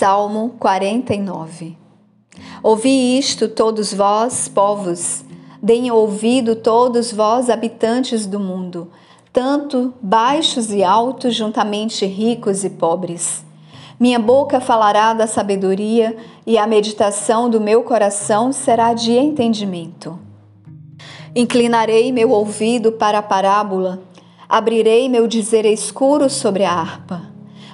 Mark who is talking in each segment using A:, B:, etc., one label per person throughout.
A: Salmo 49 Ouvi isto, todos vós, povos, deem ouvido todos vós, habitantes do mundo, tanto baixos e altos, juntamente ricos e pobres. Minha boca falará da sabedoria e a meditação do meu coração será de entendimento. Inclinarei meu ouvido para a parábola, abrirei meu dizer escuro sobre a harpa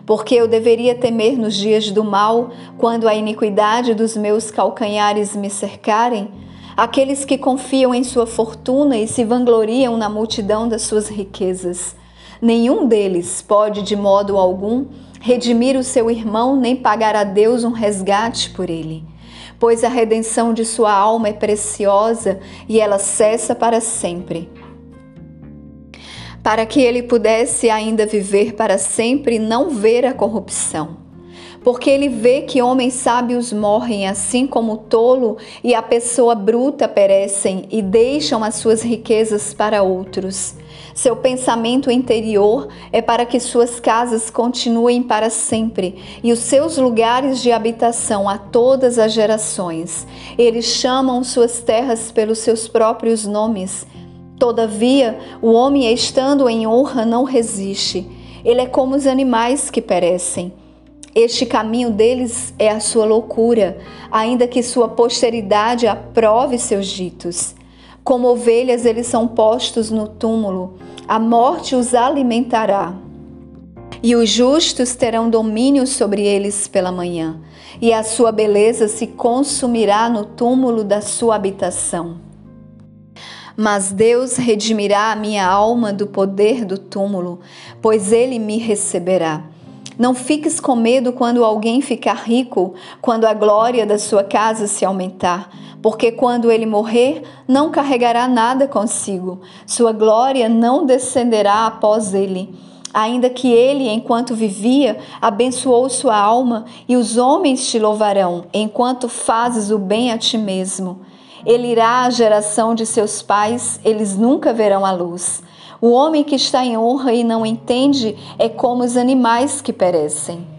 A: porque eu deveria temer nos dias do mal, quando a iniquidade dos meus calcanhares me cercarem? Aqueles que confiam em sua fortuna e se vangloriam na multidão das suas riquezas. Nenhum deles pode, de modo algum, redimir o seu irmão nem pagar a Deus um resgate por ele. Pois a redenção de sua alma é preciosa e ela cessa para sempre para que ele pudesse ainda viver para sempre e não ver a corrupção. Porque ele vê que homens sábios morrem assim como o tolo e a pessoa bruta perecem e deixam as suas riquezas para outros. Seu pensamento interior é para que suas casas continuem para sempre e os seus lugares de habitação a todas as gerações. Eles chamam suas terras pelos seus próprios nomes Todavia, o homem, estando em honra, não resiste. Ele é como os animais que perecem. Este caminho deles é a sua loucura, ainda que sua posteridade aprove seus ditos. Como ovelhas, eles são postos no túmulo, a morte os alimentará. E os justos terão domínio sobre eles pela manhã, e a sua beleza se consumirá no túmulo da sua habitação mas Deus redimirá a minha alma do poder do túmulo, pois ele me receberá. Não fiques com medo quando alguém ficar rico, quando a glória da sua casa se aumentar, porque quando ele morrer, não carregará nada consigo, sua glória não descenderá após ele. Ainda que ele, enquanto vivia, abençoou sua alma, e os homens te louvarão, enquanto fazes o bem a ti mesmo. Ele irá à geração de seus pais, eles nunca verão a luz. O homem que está em honra e não entende é como os animais que perecem.